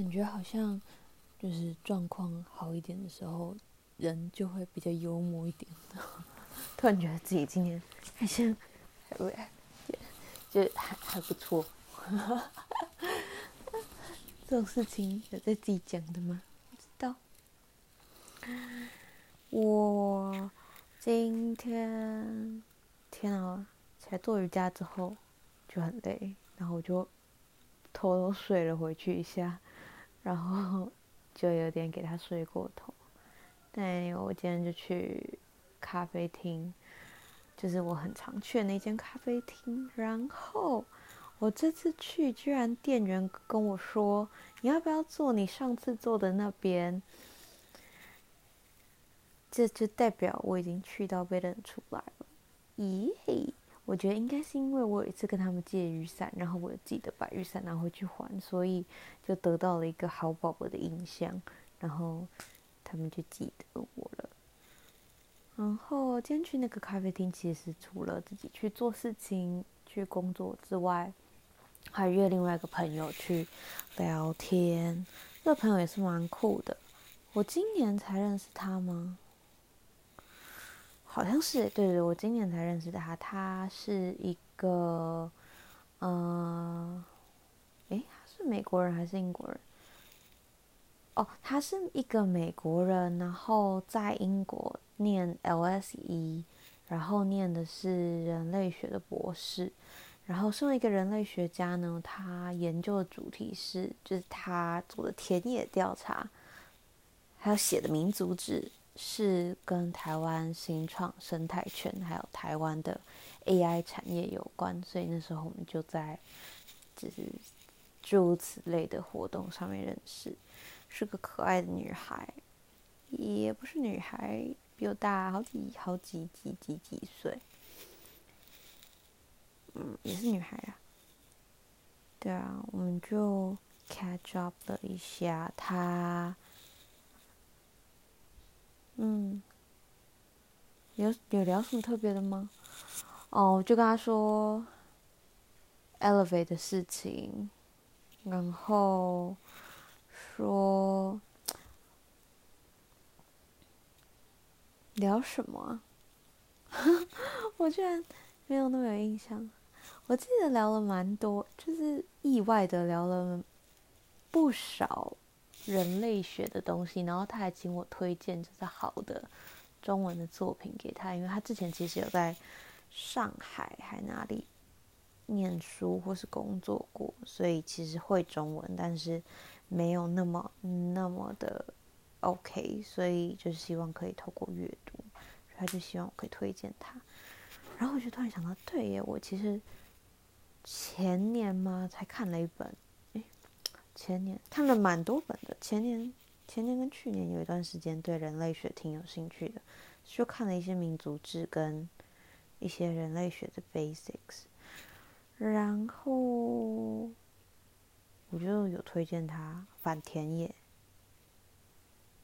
感觉好像就是状况好一点的时候，人就会比较幽默一点。突然觉得自己今天好像还就还还不错。这种事情有在自己讲的吗？不知道。我今天天啊，起来做瑜伽之后就很累，然后我就偷偷睡了回去一下，然后 就有点给他睡过头。但我今天就去咖啡厅，就是我很常去的那间咖啡厅，然后。我这次去，居然店员跟我说：“你要不要坐你上次坐的那边？”这就代表我已经去到被认出来了。咦嘿，我觉得应该是因为我有一次跟他们借雨伞，然后我记得把雨伞拿回去还，所以就得到了一个好宝宝的印象，然后他们就记得我了。然后今天去那个咖啡厅，其实除了自己去做事情、去工作之外，还约另外一个朋友去聊天，这个朋友也是蛮酷的。我今年才认识他吗？好像是，对对，我今年才认识他。他是一个，呃，诶，他是美国人还是英国人？哦，他是一个美国人，然后在英国念 LSE，然后念的是人类学的博士。然后，身为一个人类学家呢，他研究的主题是，就是他做的田野调查，还有写的民族志，是跟台湾新创生态圈，还有台湾的 AI 产业有关。所以那时候我们就在，就是诸如此类的活动上面认识，是个可爱的女孩，也不是女孩，比我大好几好几几几几岁。嗯，也是女孩啊。对啊，我们就 catch up 了一下。她，嗯，有有聊什么特别的吗？哦，我就跟他说 Elevate 的事情，然后说聊什么？啊 我居然没有那么有印象。我记得聊了蛮多，就是意外的聊了不少人类学的东西，然后他还请我推荐就是好的中文的作品给他，因为他之前其实有在上海还哪里念书或是工作过，所以其实会中文，但是没有那么那么的 OK，所以就是希望可以透过阅读，他就希望我可以推荐他，然后我就突然想到，对耶，我其实。前年嘛？才看了一本，前年看了蛮多本的。前年、前年跟去年有一段时间对人类学挺有兴趣的，就看了一些民族志跟一些人类学的 basics。然后我就有推荐他反田野，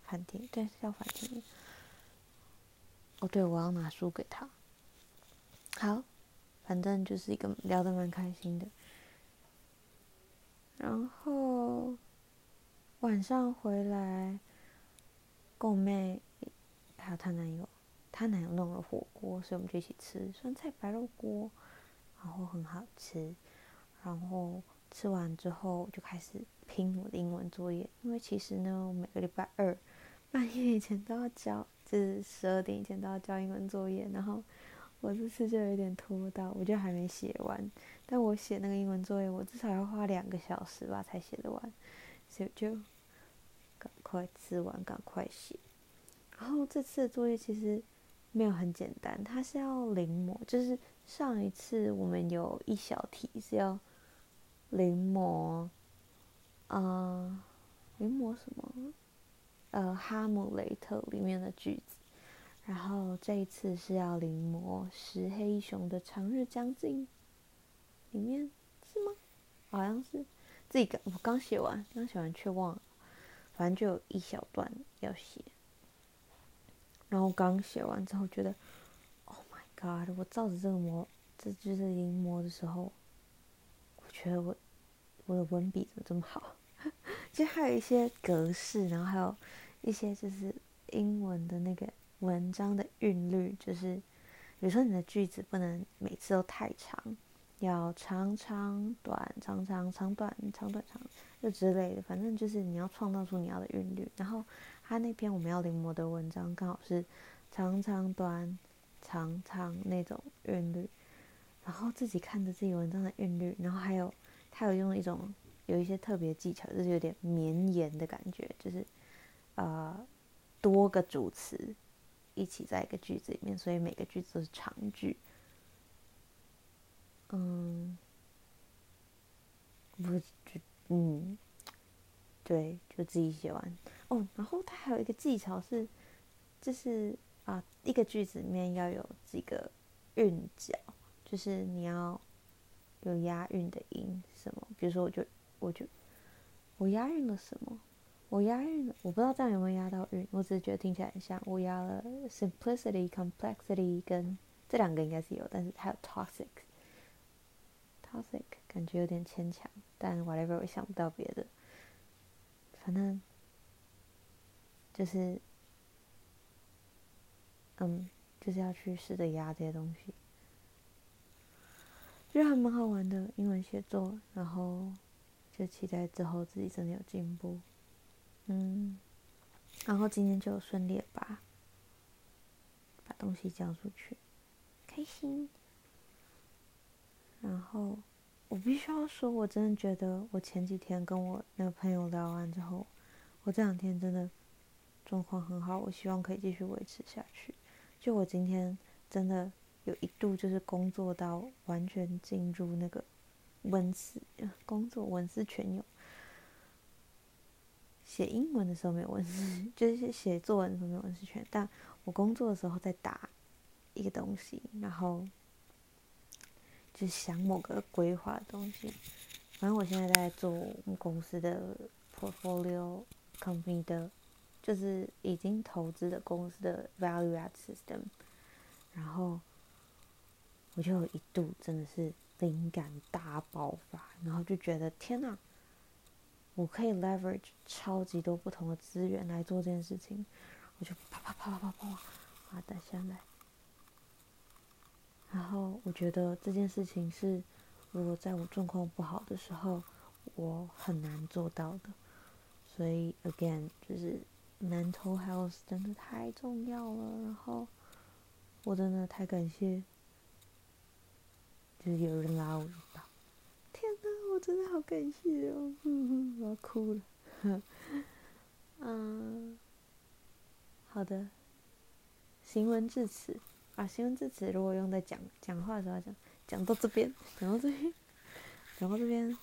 反田对，是叫反田野。哦，对，我要拿书给他。好。反正就是一个聊得蛮开心的，然后晚上回来，跟我妹还有她男友，她男友弄了火锅，所以我们就一起吃酸菜白肉锅，然后很好吃。然后吃完之后就开始拼我的英文作业，因为其实呢，我每个礼拜二半夜以前都要交，就是十二点以前都要交英文作业，然后。我这次就有点拖到，我就还没写完。但我写那个英文作业，我至少要花两个小时吧才写得完，所以就赶快吃完，赶快写。然后这次的作业其实没有很简单，它是要临摹，就是上一次我们有一小题是要临摹，呃，临摹什么？呃，《哈姆雷特》里面的句子。然后这一次是要临摹石黑一雄的《长日将近》，里面是吗？好像是自己刚我刚写完，刚写完却忘了，反正就有一小段要写。然后刚写完之后觉得，Oh my God！我照着这个模，这就是临摹的时候，我觉得我我的文笔怎么这么好？就还有一些格式，然后还有一些就是英文的那个文章的韵律，就是比如说你的句子不能每次都太长，要长长短长长长短长短长，就之类的，反正就是你要创造出你要的韵律。然后他那篇我们要临摹的文章刚好是长长短长长那种韵律。然后自己看着自己文章的韵律，然后还有他有用一种有一些特别技巧，就是有点绵延的感觉，就是呃多个主词一起在一个句子里面，所以每个句子都是长句。嗯，不就嗯，对，就自己写完哦。然后他还有一个技巧是，就是啊，一个句子里面要有几个韵脚。就是你要有押韵的音什么，比如说我就我就我押韵了什么？我押韵了，我不知道这样有没有押到韵，我只是觉得听起来很像。我押了 simplicity、complexity 跟这两个应该是有，但是还有 toxic 感觉有点牵强，但 whatever 我想不到别的，反正就是嗯，就是要去试着压这些东西。觉得还蛮好玩的英文写作，然后就期待之后自己真的有进步，嗯，然后今天就顺利把把东西交出去，开心。然后我必须要说，我真的觉得我前几天跟我那个朋友聊完之后，我这两天真的状况很好，我希望可以继续维持下去。就我今天真的。有一度就是工作到完全进入那个文思，工作文思泉涌。写英文的时候没有文思，就是写作文的时候没有文思泉，但我工作的时候在打一个东西，然后就想某个规划的东西。反正我现在在做我们公司的 portfolio company 的，就是已经投资的公司的 value add system，然后。我就有一度真的是灵感大爆发，然后就觉得天呐，我可以 leverage 超级多不同的资源来做这件事情，我就啪啪啪啪啪啪把它打下来。然后我觉得这件事情是，如果在我状况不好的时候，我很难做到的。所以 again 就是 mental health 真的太重要了。然后我真的太感谢。就是有人拉我一把，天哪，我真的好感谢哦，我要哭了。嗯，好的，行文至此啊，形容字词如果用在讲讲话的时候讲，讲到这边，讲到这边，讲到这边，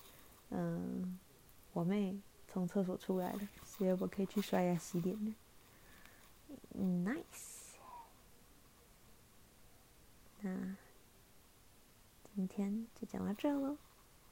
嗯，我妹从厕所出来了，所以我可以去刷牙洗脸了。，nice，那。今天就讲到这喽。